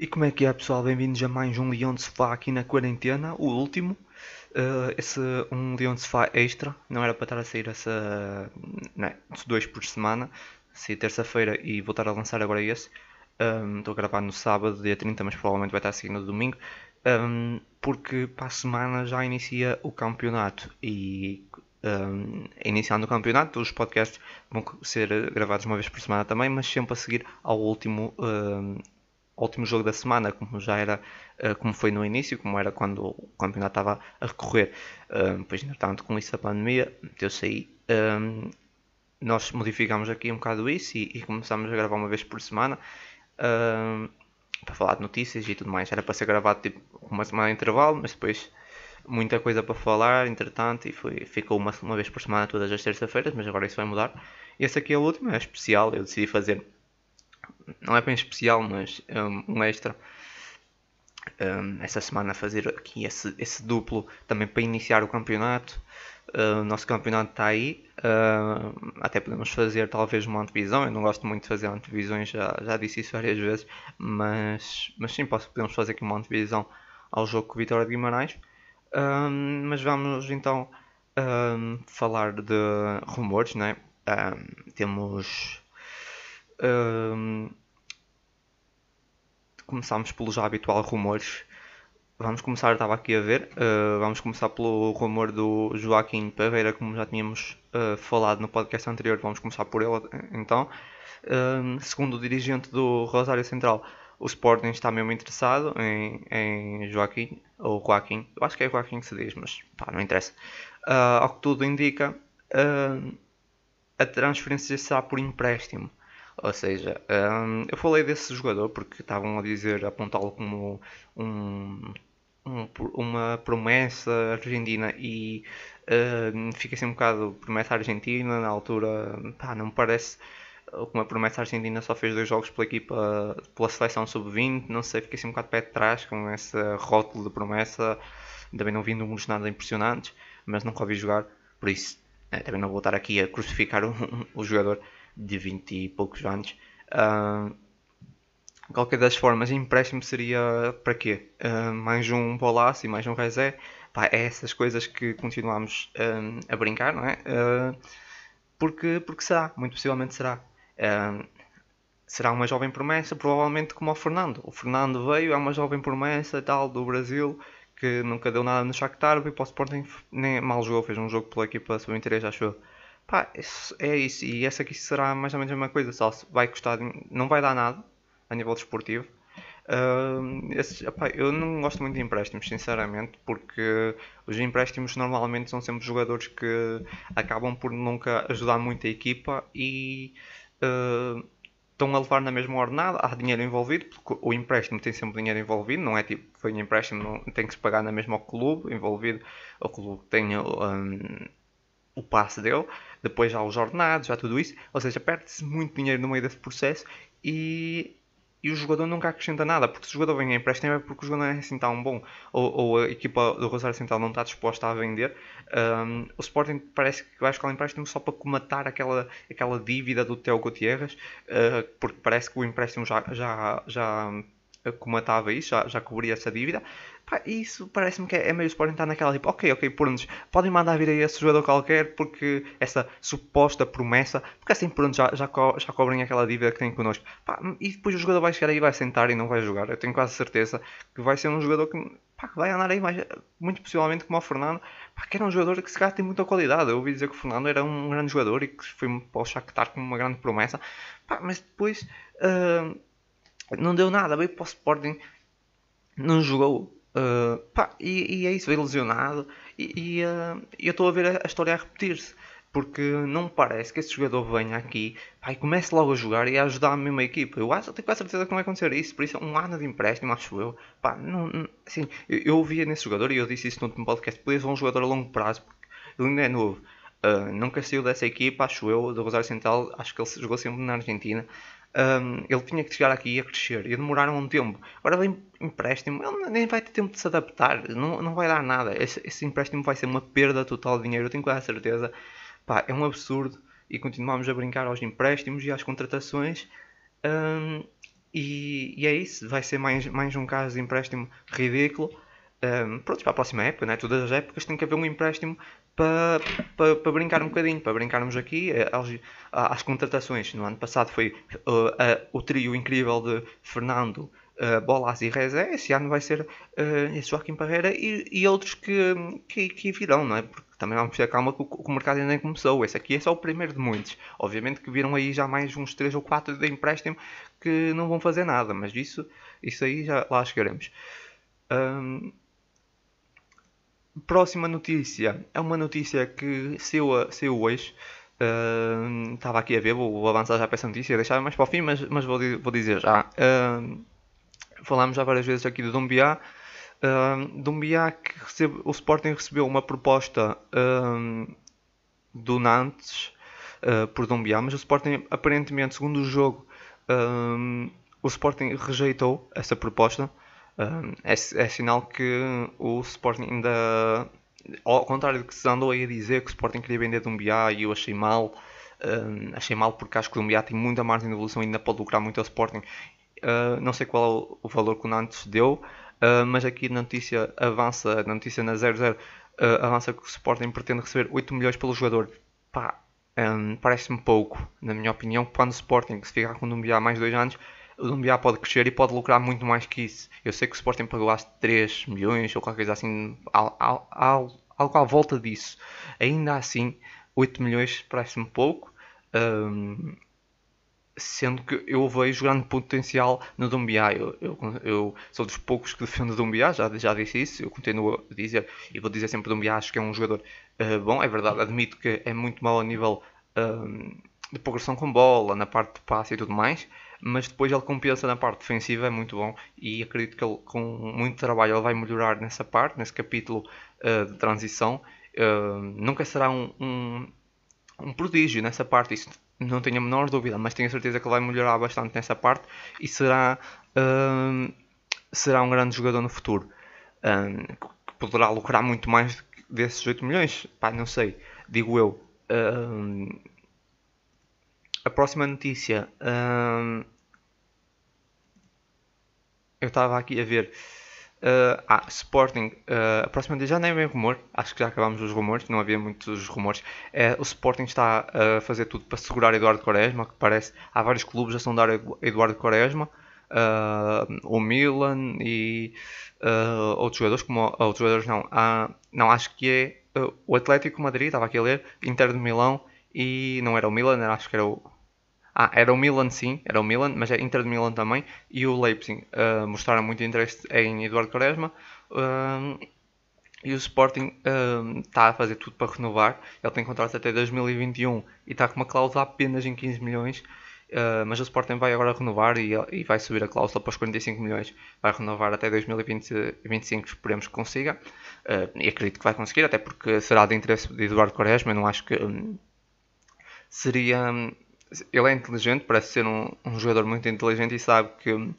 E como é que é pessoal? Bem-vindos a mais um Leão de Sofá aqui na quarentena, o último. Uh, esse um Leão de Sofá extra, não era para estar a sair essa. Não, dois por semana, sair terça-feira e voltar a lançar agora esse. Um, estou a gravar no sábado, dia 30, mas provavelmente vai estar seguindo no domingo. Um, porque para a semana já inicia o campeonato e um, iniciando o campeonato, os podcasts vão ser gravados uma vez por semana também, mas sempre a seguir ao último, um, último jogo da semana, como já era, uh, como foi no início, como era quando o campeonato estava a recorrer. Uh, pois, entretanto, com isso a pandemia, meteu-se aí. Um, nós modificámos aqui um bocado isso e, e começámos a gravar uma vez por semana. Uh, para falar de notícias e tudo mais. Era para ser gravado tipo uma semana de intervalo, mas depois muita coisa para falar, entretanto, e foi, ficou uma, uma vez por semana todas as terças-feiras, mas agora isso vai mudar. Esse aqui é o último, é especial, eu decidi fazer não é bem especial, mas um, um extra. Um, essa semana fazer aqui esse, esse, duplo também para iniciar o campeonato. Uh, o nosso campeonato está aí. Uh, até podemos fazer talvez uma antevisão. Eu não gosto muito de fazer antevisões, já, já disse isso várias vezes. Mas, mas sim, posso, podemos fazer aqui uma antevisão ao jogo com o Vitória de Guimarães. Mas vamos então falar de rumores, né? temos começamos pelo já habitual rumores. Vamos começar, estava aqui a ver, uh, vamos começar pelo rumor do Joaquim Pereira, como já tínhamos uh, falado no podcast anterior, vamos começar por ele então. Segundo o dirigente do Rosário Central, o Sporting está mesmo interessado em, em Joaquim, ou Joaquim, eu acho que é Joaquim que se diz, mas pá, não interessa. ao que tudo indica, a transferência será por empréstimo. Ou seja, um, eu falei desse jogador porque estavam a dizer, apontá-lo como um, um, uma promessa argentina e uh, fica assim um bocado promessa argentina na altura, pá, não me parece uma promessa argentina só fez dois jogos pela equipa, pela seleção sub-20, não sei, fiquei assim um bocado de pé de trás com esse rótulo de promessa, também não vi números nada impressionantes, mas nunca ouvi jogar, por isso é, também não vou estar aqui a crucificar o, o jogador de 20 e poucos anos. Uh, qualquer das formas, empréstimo seria para quê? Uh, mais um Bolassi, mais um Rezé. Pá, é essas coisas que continuamos a brincar, não é? Uh, porque, porque será, muito possivelmente será. será uma jovem promessa, provavelmente como o Fernando. O Fernando veio, é uma jovem promessa tal do Brasil que nunca deu nada no Shakhtar, veio para o Sporting, nem mal jogou, fez um jogo pela equipa sub-23, acho eu. Pá, é isso. E essa aqui será mais ou menos a mesma coisa. Só vai custar. Não vai dar nada a nível desportivo. Uh, epá, eu não gosto muito de empréstimos, sinceramente, porque os empréstimos normalmente são sempre jogadores que acabam por nunca ajudar muito a equipa e uh, estão a levar na mesma ordenada. Há dinheiro envolvido, porque o empréstimo tem sempre dinheiro envolvido, não é tipo foi um empréstimo, não, tem que se pagar na mesma ao clube envolvido. O clube tem um, o passe dele, depois já os ordenados, já tudo isso, ou seja, perde-se muito dinheiro no meio desse processo e, e o jogador nunca acrescenta nada, porque se o jogador vem a empréstimo é porque o jogador não é assim tão bom, ou, ou a equipa do Rosário Central não está disposta a vender, um, o Sporting parece que vai escolher empréstimo só para comatar aquela, aquela dívida do Teo Gutierrez, uh, porque parece que o empréstimo já, já, já comatava isso, já, já cobria essa dívida. Pá, isso parece-me que é, é meio Sporting estar naquela tipo, ok, ok, por-nos, podem mandar vir aí esse jogador qualquer porque essa suposta promessa, porque assim por já, já, co já cobrem aquela dívida que têm connosco. Pá, e depois o jogador vai chegar aí, vai sentar e não vai jogar. Eu tenho quase certeza que vai ser um jogador que pá, vai andar aí mais, muito possivelmente como o Fernando, pá, que era um jogador que se calhar tem muita qualidade. Eu ouvi dizer que o Fernando era um grande jogador e que foi para o Shakhtar como uma grande promessa, pá, mas depois. Uh, não deu nada, veio para o Sporting, não jogou. Uh, pá, e, e, é isso, veio lesionado. E, e uh, eu estou a ver a, a história a repetir-se. Porque não me parece que esse jogador venha aqui pá, e comece logo a jogar e a ajudar a mesma equipa. Eu acho, tenho quase certeza que não vai acontecer isso. Por isso, um ano de empréstimo, acho eu. Pá, não, não, assim, eu, eu ouvia nesse jogador e eu disse isso no último podcast. Podia ser um jogador a longo prazo, porque ele ainda é novo. Uh, nunca saiu dessa equipa, acho eu, do Rosário Central. Acho que ele jogou sempre na Argentina. Um, ele tinha que chegar aqui e a crescer e demoraram um tempo. Agora vem empréstimo, ele nem vai ter tempo de se adaptar, não, não vai dar nada. Esse, esse empréstimo vai ser uma perda total de dinheiro, eu tenho quase certeza. Pá, é um absurdo e continuamos a brincar aos empréstimos e às contratações. Um, e, e, é isso, vai ser mais, mais um caso de empréstimo ridículo. Um, pronto, para a próxima época, né? todas as épocas tem que haver um empréstimo para, para, para brincar um bocadinho, para brincarmos aqui eh, às, contratações. No ano passado foi uh, uh, o trio incrível de Fernando, uh, Bolas e Rezé. Esse ano vai ser uh, Joaquim Parreira e, e outros que, que, que, virão, não é? Porque também vamos ter calma que o, que o mercado ainda nem começou. Esse aqui é só o primeiro de muitos. Obviamente que viram aí já mais uns 3 ou 4 de empréstimo que não vão fazer nada, mas isso, isso aí já lá chegaremos. Um, próxima notícia é uma notícia que saiu, saiu hoje. Uh, estava aqui a ver, vou, vou, avançar já para essa notícia, deixar mais para o fim, mas, mas vou, vou dizer já. Uh, falámos já várias vezes aqui do Dumbiá. Uh, Dumbiá que recebe, o Sporting recebeu uma proposta uh, do Nantes uh, por Dumbiá, mas o Sporting aparentemente, segundo o jogo, o Sporting rejeitou essa proposta. É, é, sinal que o Sporting ainda, ao contrário do que se andou aí a dizer que o Sporting queria vender Dumbiá e eu achei mal. achei mal porque acho que o Dumbiá tem muita margem de evolução e ainda pode lucrar muito ao Sporting Uh, não sei qual é o valor que o Nantes deu, uh, mas aqui na notícia avança, na notícia na 00, uh, ah, avança que o Sporting pretende receber 8 milhões pelo jogador. Pá, um, parece-me pouco, na minha opinião, quando o Sporting se ficar com o Dumbiá mais 2 anos, o Dumbiá pode crescer e pode lucrar muito mais que isso. Eu sei que o Sporting pagou 3 milhões ou qualquer coisa assim, algo, à volta disso. Ainda assim, 8 milhões parece-me pouco. Um, sendo que eu vejo grande potencial no Dumbiá. Eu, eu, eu, sou dos poucos que defendo o Dumbiá, já, já disse isso, eu continuo a dizer e vou dizer sempre Dumbiá, acho que é um jogador uh, bom, é verdade, admito que é muito mau a nível uh, de progressão com bola, na parte de passe e tudo mais, mas depois ele compensa na parte defensiva, é muito bom e acredito que ele, com muito trabalho ele vai melhorar nessa parte, nesse capítulo uh, de transição. nunca será um, um, um prodígio nessa parte, isso não tenho a menor dúvida, mas tenho a certeza que ele vai melhorar bastante nessa parte e será, um, será um grande jogador no futuro. Que poderá lucrar muito mais desses 8 milhões, pá, não sei, digo eu. A próxima notícia. eu estava aqui a ver. Uh, ah, Sporting, uh, a próxima já nem é bem rumor, acho que já acabámos os rumores, não havia muitos rumores. É, o Sporting está a fazer tudo para segurar Eduardo Quaresma, que parece. Há vários clubes a sondar Eduardo Quaresma, uh, o Milan e outros jogadores, como outros jogadores não. Não, acho que é o Atlético Madrid, estava aqui a ler, Inter de Milão e não era o Milan, acho que era o ah, era o Milan sim, era o Milan, mas é Inter de Milan também. E o Leipzig uh, mostraram muito interesse em Eduardo Quaresma. Uh, e o Sporting está uh, a fazer tudo para renovar. Ele tem contrato até 2021 e está com uma cláusula apenas em 15 milhões. Uh, mas o Sporting vai agora renovar e, e, vai subir a cláusula para os 45 milhões. Vai renovar até 2025, esperemos que consiga. Uh, e acredito que vai conseguir, até porque será de interesse de Eduardo Quaresma. Não acho que um, seria. Ele é inteligente, parece ser um, um, jogador muito inteligente e sabe que hum,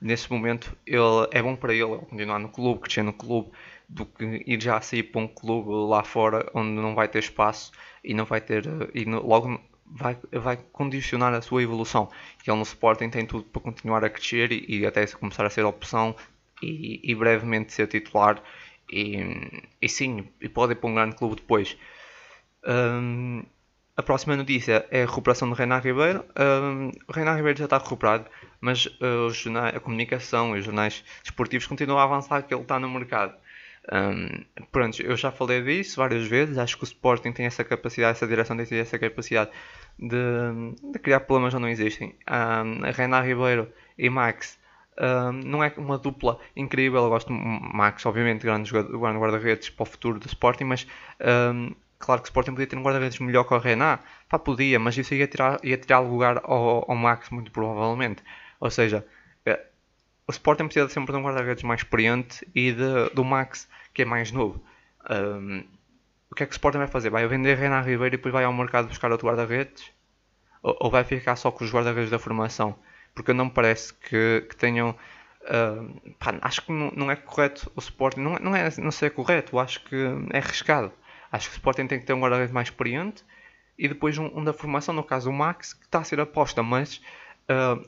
nesse momento ele, é bom para ele continuar no clube, crescer no clube, do que ir já sair para um clube lá fora onde não vai ter espaço e não vai ter e no, logo vai, vai condicionar a sua evolução. E ele no Sporting tem tudo para continuar a crescer e, e até começar a ser opção e, e brevemente ser titular. E, e sim, e pode ir para um grande clube depois. Um, a próxima notícia é a recuperação de Renan Ribeiro. Um, o Renan Ribeiro já está recuperado, mas uh, jornais, a comunicação e os jornais desportivos continuam a avançar que ele está no mercado. Um, pronto, eu já falei disso várias vezes. Acho que o Sporting tem essa capacidade, essa direção tem essa capacidade de, de criar problemas onde não existem. Um, Renan Ribeiro e Max um, não é uma dupla incrível. Eu gosto de Max, obviamente, grande, grande guarda-redes para o futuro do Sporting, mas um, Claro que o Sporting podia ter um guarda-redes melhor que o Renan. Pá, podia, mas isso ia tirar, ia tirar lugar ao, ao Max, muito provavelmente. Ou seja, é, o Sporting precisa sempre de um guarda-redes mais experiente e de, do Max, que é mais novo. Um, o que é que o Sporting vai fazer? Vai vender Renan Ribeiro e depois vai ao mercado buscar outro guarda-redes? Ou, ou, vai ficar só com os guarda-redes da formação? Porque não me parece que, que tenham. Pá, acho que não, não, é correto o Sporting. Não, não, é, não sei é correto, acho que é arriscado. Acho que o Sporting tem que ter um guarda-redes mais experiente e depois um, um, da formação, no caso o Max, que está a ser aposta, mas uh,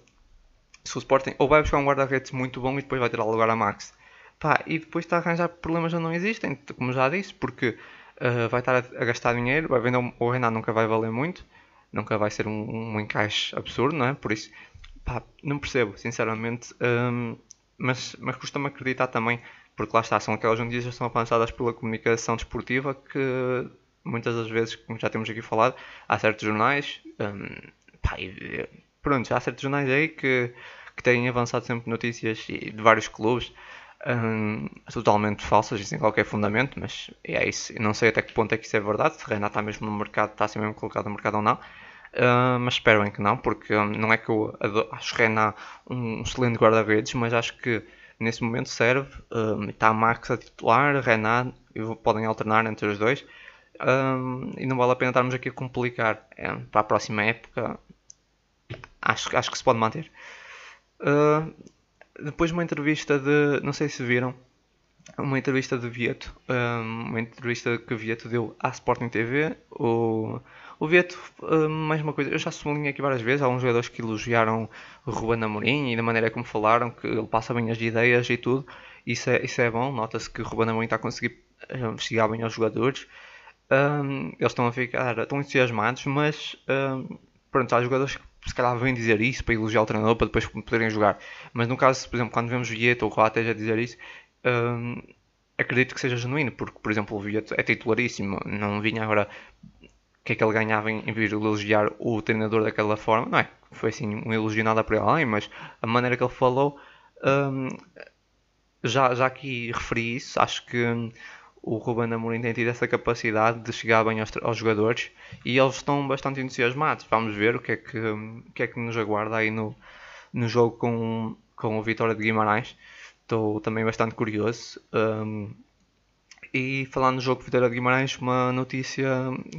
se o Sporting ou vai buscar um guarda-redes muito bom e depois vai ter lugar a Max. Pá, e depois está a arranjar problemas que não existem, como já disse, porque uh, vai estar a, a, gastar dinheiro, vai vender o Renan nunca vai valer muito, nunca vai ser um, um encaixe absurdo, não é? Por isso, pá, não percebo, sinceramente, um, mas, mas custa-me acreditar também, porque lá está, são aquelas notícias que estão avançadas pela comunicação desportiva que muitas das vezes, como já temos aqui falado, há certos jornais, um, pá, pronto, há certos jornais aí que, que têm avançado sempre notícias de vários clubes um, totalmente falsas e sem qualquer fundamento, mas é isso. Eu não sei até que ponto é que isso é verdade, se Renato está mesmo no mercado, está assim mesmo colocado no mercado ou não. Uh, mas espero bem que não, porque um, não é que eu adoro, acho Renato um excelente guarda-redes, mas acho que nesse momento serve. Um, está a Max a titular, Renato, podem alternar entre os dois. Um, e não vale a pena estarmos aqui a complicar. É, para a próxima época, acho, acho que se pode manter. Uh, depois uma entrevista de. Não sei se viram. Uma entrevista de Vieto. uma entrevista que Vieto deu à Sporting TV. O, o Vieto, mais uma coisa. Eu já sublinhei aqui várias vezes. Há uns jogadores que elogiaram o Ruben Amorim e da maneira como falaram, que ele passa bem as ideias e tudo. Isso é, isso é bom. Nota-se que o Ruben Amorim está a conseguir chegar bem aos jogadores. Eles estão a ficar estão entusiasmados, mas pronto, há jogadores que se calhar vêm dizer isso para elogiar o treinador para depois poderem jogar. Mas no caso, por exemplo, quando vemos Vieto ou Coates a dizer isso, hum, acredito que seja genuíno, porque, por exemplo, o Vieto é titularíssimo, não vinha agora o que é que ele ganhava em, vir elogiar o treinador daquela forma, não é? Foi assim um elogio nada para além, mas a maneira que ele falou, hum, já, já aqui referi isso, acho que o Ruben Amorim tem tido essa capacidade de chegar bem aos, aos, jogadores e eles estão bastante entusiasmados. Vamos ver o que é que, o que, é que nos aguarda aí no, no jogo com, com o Vitória de Guimarães. Estou também bastante curioso. Um, e falando no jogo Vitória de Guimarães, uma notícia,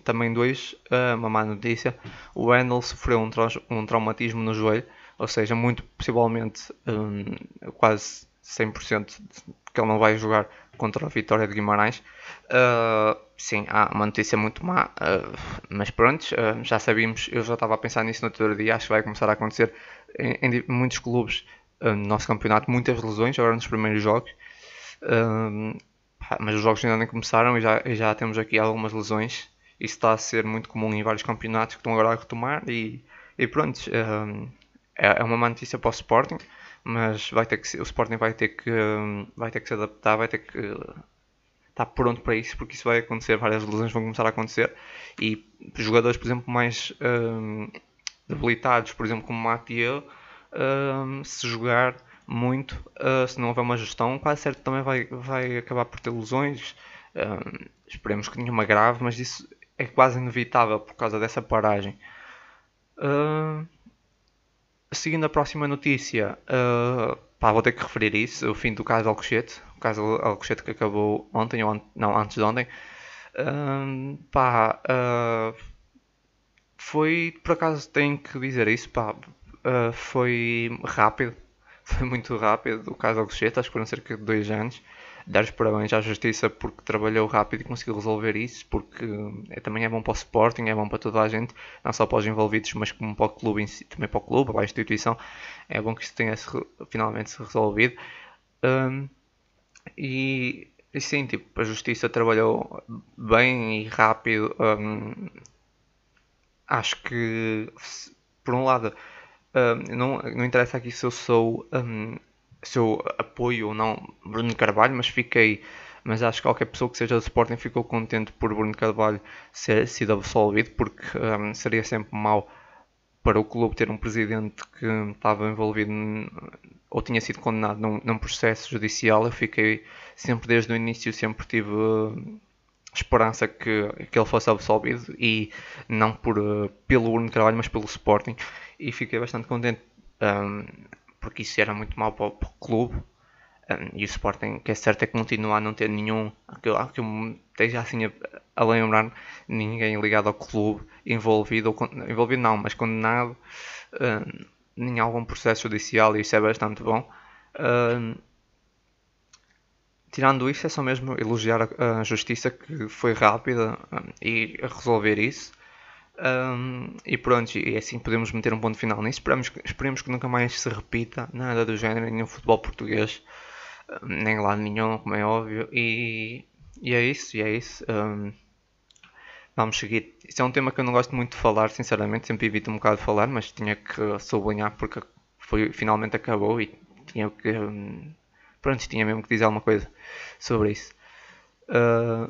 também dois, uma má notícia. O Wendel sofreu um, tra um traumatismo no joelho, ou seja, muito possivelmente um, quase 100% que ele não vai jogar contra a Vitória de Guimarães. Uh, sim, há uma notícia muito má, uh, mas pronto, uh, já sabíamos, eu já estava a pensar nisso no outro dia, acho que vai começar a acontecer em, em muitos clubes no nosso campeonato, muitas lesões agora nos primeiros jogos. mas os jogos ainda nem começaram e já, e já temos aqui algumas lesões. Isso está a ser muito comum em vários campeonatos que estão agora a retomar e, e pronto, é, é uma má notícia para o Sporting mas vai ter que o Sporting vai ter que vai ter que se adaptar, vai ter que estar pronto para isso, porque isso vai acontecer, várias lesões vão começar a acontecer e jogadores, por exemplo, mais debilitados, por exemplo, como Mathieu, um, se jogar muito, uh, se não houver uma gestão, quase certo também vai, vai acabar por ter lesões. Um, esperemos que nenhuma grave, mas isso é quase inevitável por causa dessa paragem. Seguindo a próxima notícia, uh, pá, vou ter que referir isso, o fim do caso Alcochete, o caso Alcochete que acabou ontem, ou não, antes de ontem. Uh, pá, uh, foi, por acaso tenho que dizer isso, pá, uh, foi rápido, foi muito rápido o caso Alcochete, acho que foram cerca de dois anos dar os parabéns à Justiça porque trabalhou rápido e conseguiu resolver isso, porque é, também é bom para o Sporting, é bom para toda a gente, não só para os envolvidos, mas como para o clube si, também para o clube, para a instituição. É bom que isso tenha -se, finalmente se resolvido. Um, e, e, sim, tipo, a Justiça trabalhou bem e rápido. Um, acho que, por um lado, não, não interessa aqui se eu sou um, se eu apoio ou não Bruno Carvalho, mas fiquei. Mas acho que qualquer pessoa que seja do Sporting ficou contente por Bruno Carvalho ser sido absolvido, porque um, seria sempre mau para o clube ter um presidente que estava envolvido ou tinha sido condenado num, num, processo judicial. Eu fiquei sempre desde o início, sempre tive esperança que, que ele fosse absolvido e não por, uh, pelo Bruno Carvalho, mas pelo Sporting. E fiquei bastante contente. Um, porque isso era muito mal para para o clube. Um, e o Sporting, que é certo, é que continua a não ter nenhum, que eu, que eu esteja assim a, a, lembrar, ninguém ligado ao clube envolvido, ou, envolvido não, mas condenado um, em algum processo judicial e isso é bastante bom. Tirando isso, é só mesmo elogiar a, a justiça que foi rápida e a resolver isso. Um, e pronto, e assim podemos meter um ponto final nisso. Esperamos, esperemos que nunca mais se repita nada do género em futebol português, nem lá nenhum, como é óbvio. E, e é isso, e é isso. Um, vamos seguir. Isso é um tema que eu não gosto muito de falar, sinceramente, sempre evito um bocado de falar, mas tinha que sublinhar porque foi, finalmente acabou e tinha que. Um, pronto, tinha mesmo que dizer alguma coisa sobre isso. Uh,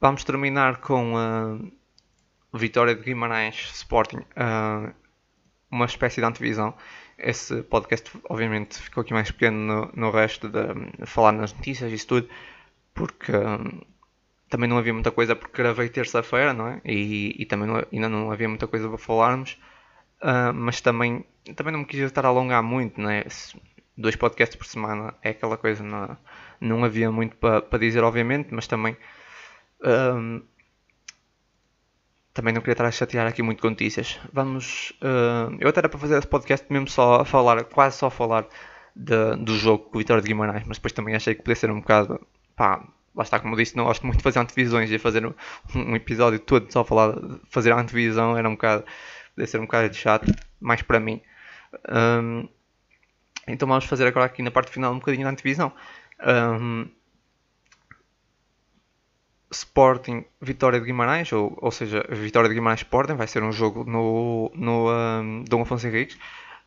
vamos terminar com a Vitória de Guimarães Sporting, uh, uma espécie de antevisão. Esse podcast, obviamente, ficou aqui mais pequeno no, no resto de, falar nas notícias e isso tudo, porque um, também não havia muita coisa, porque gravei terça-feira, não é? E, e também não, ainda não havia muita coisa para falarmos, uh, mas também, também não me quis estar a alongar muito, não é? Dois podcasts por semana é aquela coisa, não, não havia muito para, para dizer, obviamente, mas também. Um, também não queria estar a chatear aqui muito com notícias. Vamos. Uh, eu até era para fazer esse podcast mesmo só a falar, quase só a falar de, do jogo com o Vitória de Guimarães, mas depois também achei que podia ser um bocado. Pá, lá está, como eu disse, não gosto muito de fazer antevisões e fazer um, um episódio todo só falar, fazer a antevisão era um bocado. podia ser um bocado chato, mais para mim. Um, então vamos fazer agora aqui na parte final um bocadinho da antevisão. Um, Sporting Vitória de Guimarães, ou, ou seja, Vitória de Guimarães Sporting, vai ser um jogo no, no um, Dom Afonso Henriques.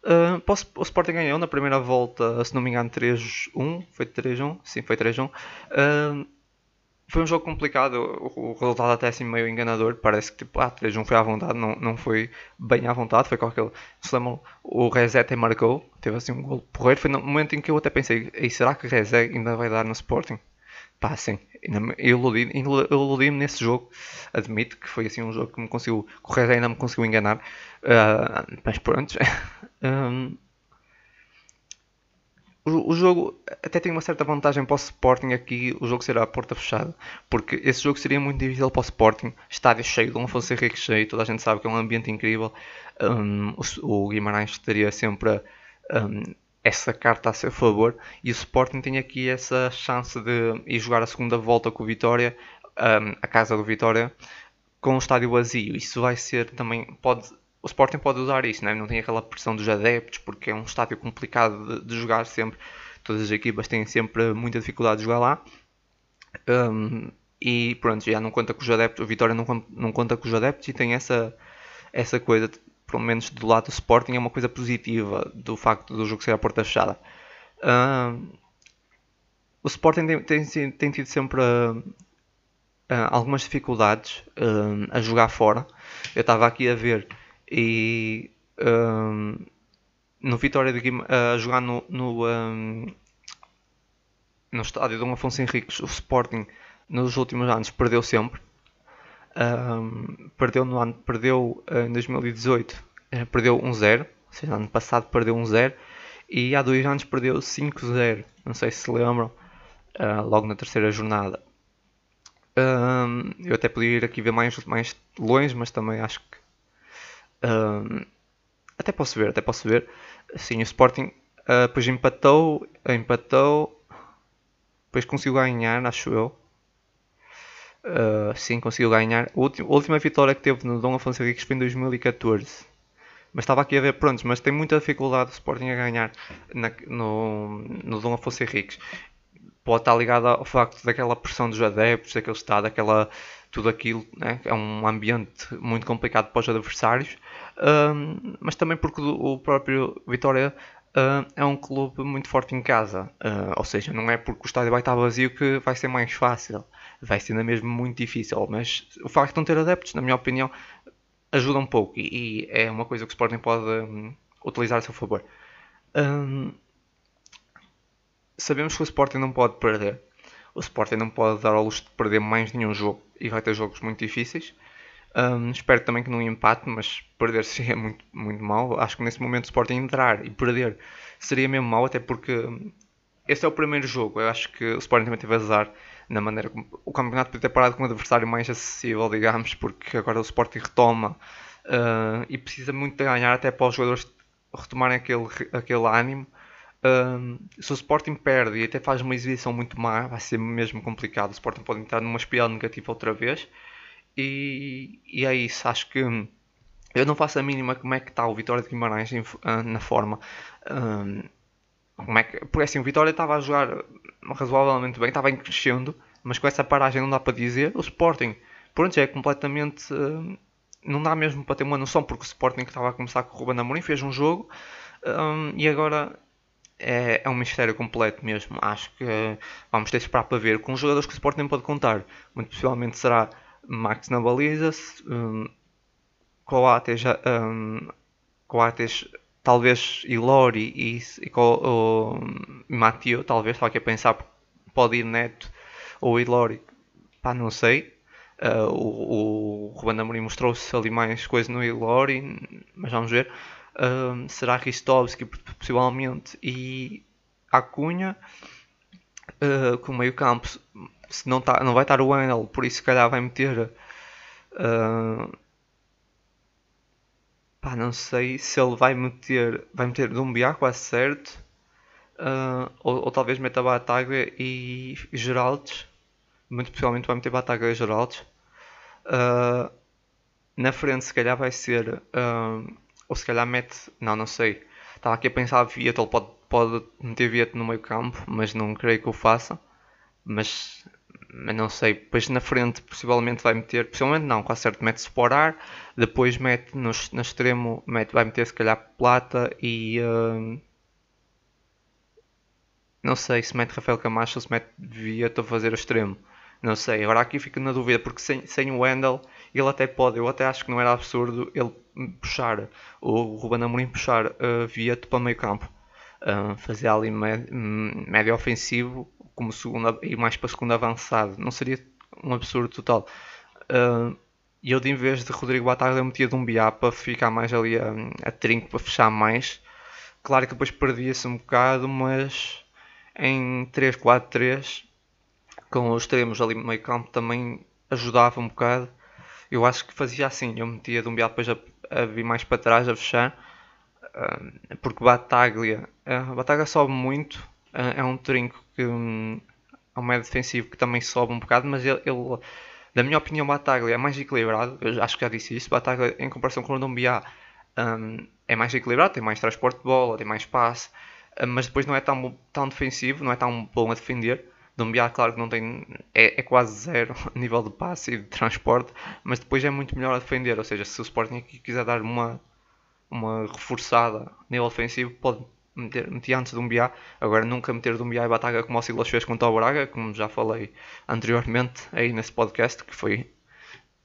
Uh, o Sporting ganhou na primeira volta, se não me engano, 3-1. Foi 3-1? Sim, foi 3-1. Uh, foi um jogo complicado, o, o, resultado até assim meio enganador. Parece que tipo, ah, 3-1 foi à vontade, não, não foi bem à vontade. Foi com aquele. Se lembram, o Rezete marcou, teve assim um gol porreiro. Foi no momento em que eu até pensei, será que o Rezé ainda vai dar no Sporting? Pá, sim, iludi-me iludi nesse jogo. Admito que foi assim um jogo que me conseguiu. correr ainda me conseguiu enganar. Uh, mas pronto. um, o, jogo até tem uma certa vantagem para o Sporting aqui. O jogo será a porta fechada. Porque esse jogo seria muito difícil para o Sporting. Estádio cheio, Dom Afonso Henrique cheio. Toda a gente sabe que é um ambiente incrível. Um, o, o, Guimarães estaria sempre. Um, essa carta a seu favor e o Sporting tem aqui essa chance de ir jogar a segunda volta com o Vitória, um, a casa do Vitória, com o estádio vazio. Isso vai ser também. Pode, o Sporting pode usar isso, né? não tem aquela pressão dos adeptos, porque é um estádio complicado de, de jogar sempre. Todas as equipas têm sempre muita dificuldade de jogar lá. Um, e pronto, já não conta com os adeptos, o Vitória não, não conta com os adeptos e tem essa, essa coisa pelo menos do lado do Sporting, é uma coisa positiva do facto do jogo ser a porta fechada. Uh, o Sporting tem, tem, tem tido sempre uh, uh, algumas dificuldades a jogar fora. Eu estava aqui a ver e no Vitória de Guima, a jogar no, no, no estádio Afonso Henriques, o Sporting nos últimos anos perdeu sempre. Um, perdeu no ano, perdeu uh, em 2018, uh, eh, perdeu 1-0, ou seja, ano passado perdeu 1-0 e há dois anos perdeu 5-0, não sei se se lembram, uh, logo na terceira jornada. Um, eu até podia ir aqui ver mais, mais longe, mas também acho que um, até posso ver, até posso ver. Sim, o Sporting depois empatou, empatou, depois conseguiu ganhar, acho eu. Uh, sim, conseguiu ganhar. A última, a última, vitória que teve no Dom Afonso Henriques foi em 2014. Mas estava aqui a ver, pronto, mas tem muita dificuldade o Sporting a ganhar na, no, no Dom Afonso Henriques. Pode estar ligado ao facto daquela pressão dos adeptos, daquele estado, daquela, tudo aquilo. Né? É um ambiente muito complicado para os adversários. Mas também porque o próprio Vitória uh, é um clube muito forte em casa. Uh, ou seja, não é porque o estádio vai estar vazio que vai ser mais fácil vai sendo mesmo muito difícil. Mas o facto de não ter adeptos, na minha opinião, ajuda um pouco e, e é uma coisa que o Sporting pode um, utilizar a seu favor. Um, sabemos que o Sporting não pode perder. O Sporting não pode dar ao luxo de perder mais nenhum jogo e vai ter jogos muito difíceis. Um, espero também que não empate, mas perder seria muito, muito mal. Acho que nesse momento o Sporting entrar e perder seria mesmo mal, até porque esse é o primeiro jogo. Eu acho que o Sporting também teve azar na maneira como o campeonato podia ter parado com um adversário mais acessível, digamos, porque agora o Sporting retoma uh, e precisa muito de ganhar até para os jogadores retomarem aquele, aquele ânimo. Uh, se o Sporting perde e até faz uma exibição muito má, vai ser mesmo complicado. O Sporting pode entrar numa espiral negativa outra vez E, e é isso, acho que eu não faço a mínima como é que está o Vitória de Guimarães ah, na forma. Um, como é que, porque assim, o Vitória estava a jogar razoavelmente bem, estava em crescendo, mas com essa paragem não dá para dizer. O Sporting, pronto, é completamente. Uh, não dá mesmo para ter uma noção, porque o Sporting que estava a começar com o Ruben Amorim fez um jogo um, e agora é, é, um mistério completo mesmo. Acho que uh, vamos ter esperar para ver. Com os jogadores que o Sporting pode contar, muito possivelmente será Max na baliza, um, Coates, um, Coates talvez Ilori e, e o, Mateo, talvez, só que a pensar pode ir Neto ou Ilori, pá, não sei. Uh, o, o Ruben Amorim mostrou-se ali mais coisa no Ilori, mas vamos ver. Uh, será Ristovski, possivelmente, e Acunha. Uh, com o meio campo, se não, tá, não vai estar o Wendel, por isso se calhar vai meter uh, Pá, não sei se ele vai meter. Vai meter Dumbiá quase certo. Uh, ou, ou, talvez meta Bataglia e, Geraldes. Muito possivelmente vai meter Bataglia e Geraldes. Na frente se calhar vai ser. Ou se calhar mete. Não, não sei. Estava aqui a pensar Vieto, ele pode, pode meter Vieto no meio campo, mas não creio que o faça. Mas mas não sei, depois na frente possivelmente vai meter, possivelmente não, quase certo, mete Sporar, depois mete no, no extremo, mete, vai meter se calhar Plata e uh, não sei se mete Rafael Camacho ou se mete Vieto a fazer o extremo, não sei, agora aqui fico na dúvida, porque sem, sem o Wendel ele até pode, eu até acho que não era absurdo ele puxar, o Ruben Amorim puxar uh, Vieto para meio campo. Uh, fazer ali médio, médio ofensivo como segunda e mais para segundo avançado. Não seria um absurdo total. Uh, e eu, de em vez de Rodrigo Batalha, eu metia de um biá para ficar mais ali a, a trinco, para fechar mais. Claro que depois perdia-se um bocado, mas em 3-4-3, com os extremos ali no meio campo, também ajudava um bocado. Eu acho que fazia assim, eu metia de um biá depois a, a vir mais para trás, a fechar. Uh, porque Bataglia, uh, Bataglia sobe muito, é, é um trinco que um, é um médio defensivo que também sobe um bocado, mas ele, ele na minha opinião, Bataglia é mais equilibrado. Eu acho que já disse isso. Bataglia, em comparação com o Ndombiá, é mais equilibrado, tem mais transporte de bola, tem mais passe, mas depois não é tão, tão defensivo, não é tão bom a defender. Ndombiá, claro que não tem, é, é, quase zero a nível de passe e de transporte, mas depois é muito melhor a defender. Ou seja, se o Sporting aqui quiser dar uma, uma reforçada a nível ofensivo, pode meter, metia antes de um BA, agora nunca meter de um BA e Bataga como o Silas fez contra o Braga, como já falei anteriormente aí nesse podcast, que foi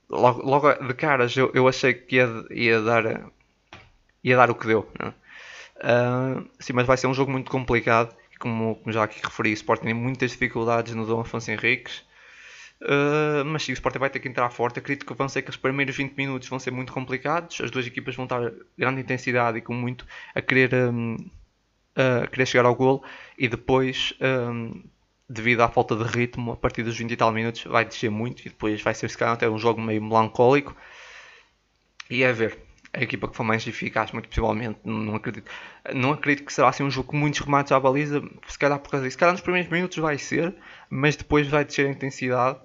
logo, logo de caras eu, eu achei que ia, ia, dar ia dar o que deu. Né? Uh, sim, mas vai ser um jogo muito complicado, como, como já aqui referi, o Sporting tem muitas dificuldades no Dom Afonso Henriques. Uh, mas sim, o Sporting vai ter que entrar forte. Acredito que vão ser que os primeiros 20 minutos vão ser muito complicados. As duas equipas vão estar grande intensidade e com muito a querer um, a querer chegar ao gol e depois, um, devido à falta de ritmo, a partir dos 20 e tal minutos vai descer muito e depois vai ser se calhar até um jogo meio melancólico. E é ver. A equipa que for mais eficaz, muito possivelmente, não acredito, não acredito que será assim um jogo com muitos remates à baliza, se calhar por causa disso. Se calhar nos primeiros minutos vai ser, mas depois vai descer a intensidade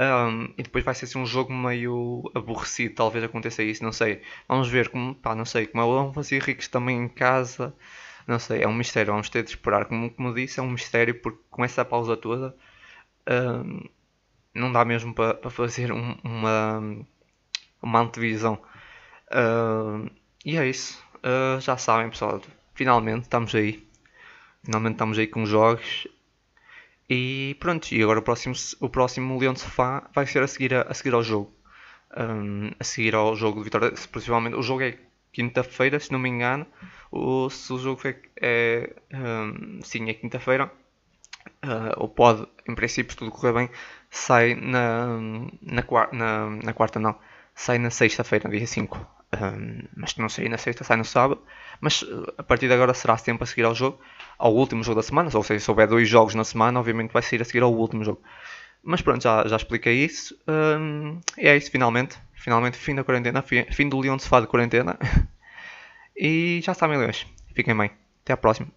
um, e depois vai ser assim um jogo meio aborrecido, talvez aconteça isso, não sei. Vamos ver como, pá, não sei, como é o Alonso Henriques também em casa, não sei, é um mistério, vamos ter de esperar. Como, como disse, é um mistério porque com essa pausa toda uh, não dá mesmo para pa fazer um, uma, uma antevisão. Uh, e é isso. Uh, já sabem, pessoal. Finalmente estamos aí. Finalmente estamos aí com jogos. E pronto, e agora o próximo, o próximo Leão de Sofá vai ser a seguir, a, a seguir ao jogo. Um, a seguir ao jogo de Vitória. Possivelmente o jogo é quinta-feira, se não me engano. O, se o jogo foi, é, um, sim, é quinta-feira, uh, ou pode, em princípio, se tudo correr bem, sai na, na, na, na quarta, não, sai na sexta-feira, dia 5. Um, mas não sair na sexta, sai no sábado. Mas a partir de agora será sempre a seguir ao jogo, ao último jogo da semana. Ou seja, se houver dois jogos na semana, obviamente vai sair a seguir ao último jogo. Mas pronto, já, já expliquei isso. Um, é isso, finalmente. Finalmente, fim da quarentena. Fim do Leão de Sofá de quarentena. e já sabem, leões. Fiquem bem. Até à próxima.